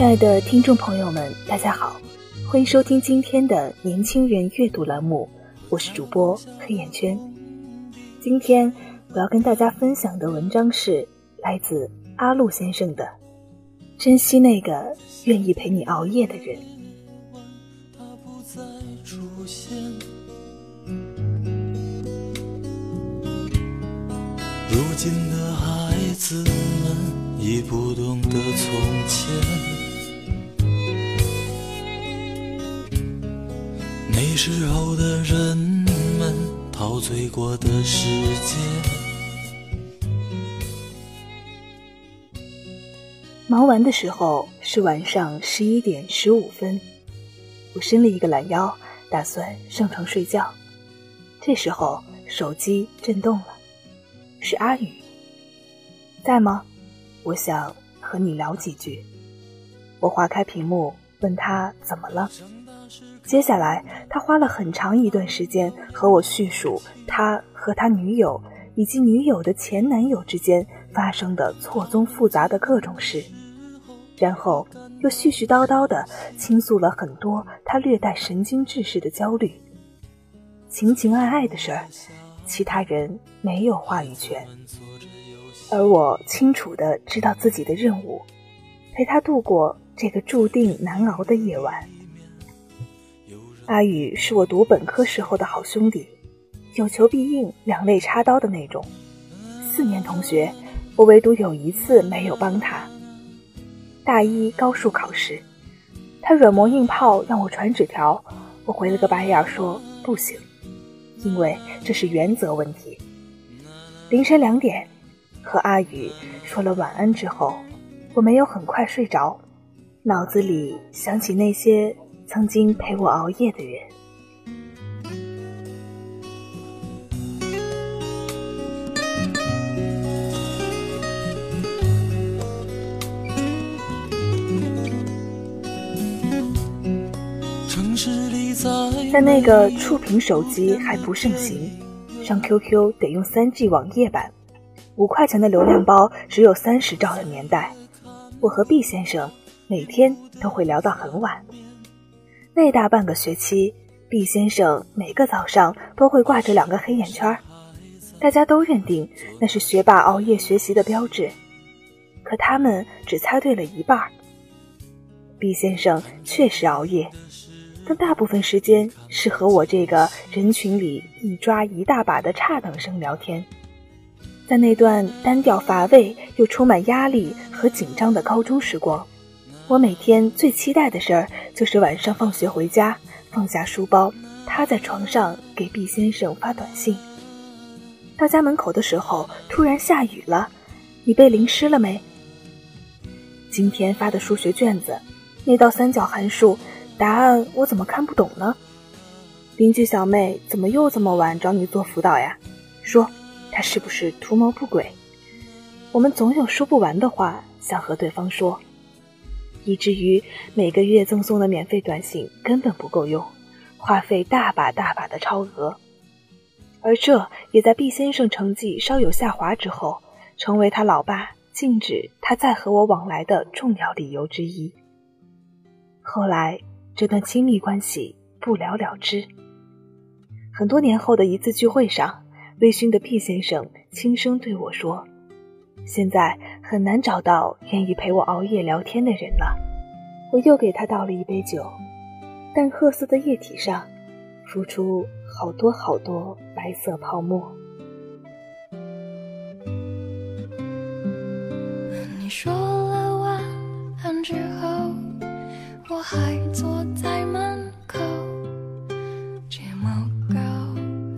亲爱的听众朋友们，大家好，欢迎收听今天的年轻人阅读栏目，我是主播黑眼圈。今天我要跟大家分享的文章是来自阿路先生的《珍惜那个愿意陪你熬夜的人》。如今的孩子们已不懂得从前。那时候的人们陶醉过的世界。忙完的时候是晚上十一点十五分，我伸了一个懒腰，打算上床睡觉。这时候手机震动了，是阿宇，在吗？我想和你聊几句。我划开屏幕，问他怎么了。接下来，他花了很长一段时间和我叙述他和他女友以及女友的前男友之间发生的错综复杂的各种事，然后又絮絮叨叨地倾诉了很多他略带神经质似的焦虑。情情爱爱的事儿，其他人没有话语权，而我清楚地知道自己的任务，陪他度过这个注定难熬的夜晚。阿宇是我读本科时候的好兄弟，有求必应、两肋插刀的那种。四年同学，我唯独有一次没有帮他。大一高数考试，他软磨硬泡让我传纸条，我回了个白眼说不行，因为这是原则问题。凌晨两点，和阿宇说了晚安之后，我没有很快睡着，脑子里想起那些。曾经陪我熬夜的人。在那个触屏手机还不盛行，上 QQ 得用 3G 网页版，五块钱的流量包只有三十兆的年代，我和毕先生每天都会聊到很晚。那大半个学期，毕先生每个早上都会挂着两个黑眼圈，大家都认定那是学霸熬夜学习的标志。可他们只猜对了一半。毕先生确实熬夜，但大部分时间是和我这个人群里一抓一大把的差等生聊天。在那段单调乏味又充满压力和紧张的高中时光。我每天最期待的事儿，就是晚上放学回家，放下书包，趴在床上给毕先生发短信。到家门口的时候，突然下雨了，你被淋湿了没？今天发的数学卷子，那道三角函数答案我怎么看不懂呢？邻居小妹怎么又这么晚找你做辅导呀？说，她是不是图谋不轨？我们总有说不完的话想和对方说。以至于每个月赠送的免费短信根本不够用，话费大把大把的超额，而这也在毕先生成绩稍有下滑之后，成为他老爸禁止他再和我往来的重要理由之一。后来这段亲密关系不了了之。很多年后的一次聚会上，微醺的毕先生轻声对我说。现在很难找到愿意陪我熬夜聊天的人了。我又给他倒了一杯酒，淡褐色的液体上浮出好多好多白色泡沫。你说了晚安之后，我还坐在门口，睫毛膏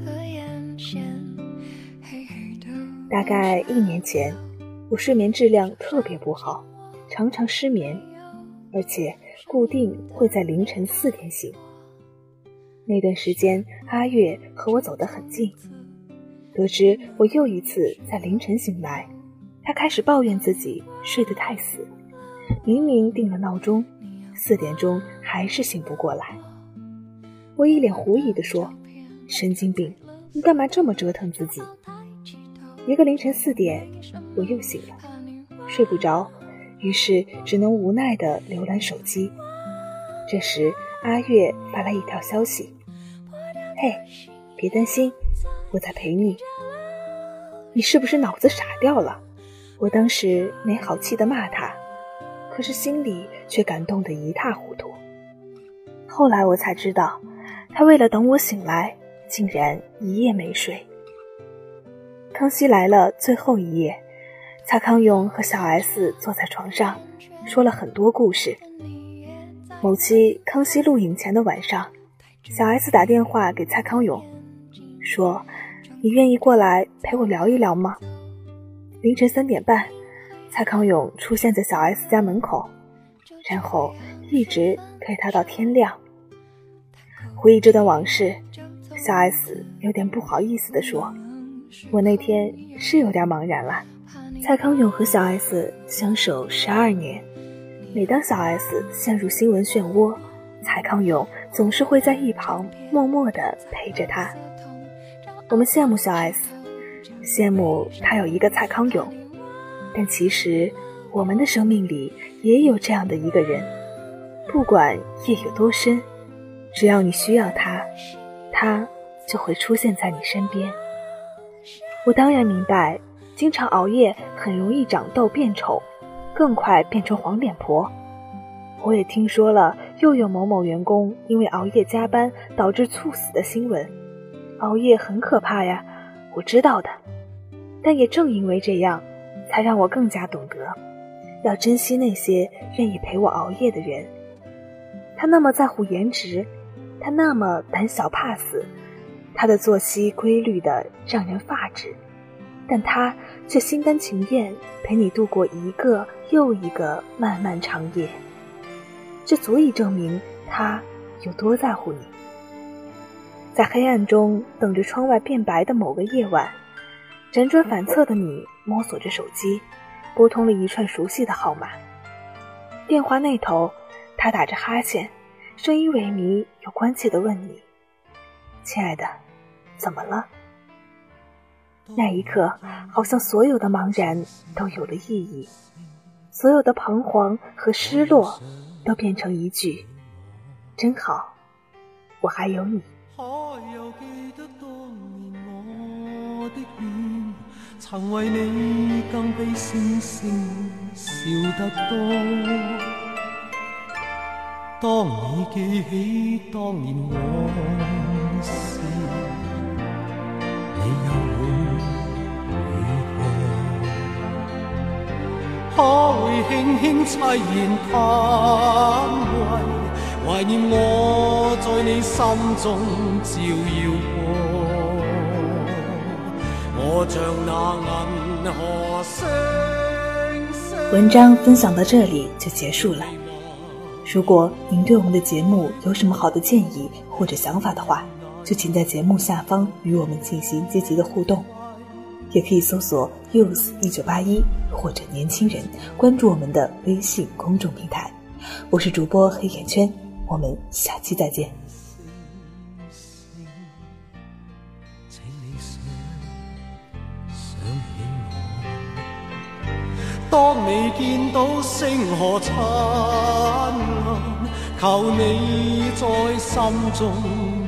和眼线黑黑的。大概一年前，我睡眠质量特别不好，常常失眠，而且固定会在凌晨四点醒。那段时间，阿月和我走得很近。得知我又一次在凌晨醒来，他开始抱怨自己睡得太死，明明定了闹钟，四点钟还是醒不过来。我一脸狐疑地说：“神经病，你干嘛这么折腾自己？”一个凌晨四点，我又醒了，睡不着，于是只能无奈地浏览手机。这时，阿月发来一条消息：“嘿，别担心。”我在陪你，你是不是脑子傻掉了？我当时没好气的骂他，可是心里却感动得一塌糊涂。后来我才知道，他为了等我醒来，竟然一夜没睡。康熙来了最后一夜，蔡康永和小 S 坐在床上，说了很多故事。某期康熙录影前的晚上，小 S 打电话给蔡康永，说。你愿意过来陪我聊一聊吗？凌晨三点半，蔡康永出现在小 S 家门口，然后一直陪她到天亮。回忆这段往事，小 S 有点不好意思地说：“我那天是有点茫然了。”蔡康永和小 S 相守十二年，每当小 S 陷入新闻漩涡，蔡康永总是会在一旁默默地陪着她。我们羡慕小 S，羡慕他有一个蔡康永，但其实我们的生命里也有这样的一个人，不管夜有多深，只要你需要他，他就会出现在你身边。我当然明白，经常熬夜很容易长痘变丑，更快变成黄脸婆。我也听说了又有某某员工因为熬夜加班导致猝死的新闻。熬夜很可怕呀，我知道的，但也正因为这样，才让我更加懂得，要珍惜那些愿意陪我熬夜的人。他那么在乎颜值，他那么胆小怕死，他的作息规律的让人发指，但他却心甘情愿陪你度过一个又一个漫漫长夜。这足以证明他有多在乎你。在黑暗中等着窗外变白的某个夜晚，辗转反侧的你摸索着手机，拨通了一串熟悉的号码。电话那头，他打着哈欠，声音萎靡又关切地问你：“亲爱的，怎么了？”那一刻，好像所有的茫然都有了意义，所有的彷徨和失落都变成一句：“真好，我还有你。”曾为你更比星星笑得多。当你记起当年我你又会如何？可会轻轻凄然叹谓，怀念我在你心中照耀过。文章分享到这里就结束了。如果您对我们的节目有什么好的建议或者想法的话，就请在节目下方与我们进行积极的互动，也可以搜索 “youth 一九八一”或者“年轻人”，关注我们的微信公众平台。我是主播黑眼圈，我们下期再见。当你见到星河灿烂，求你在心中。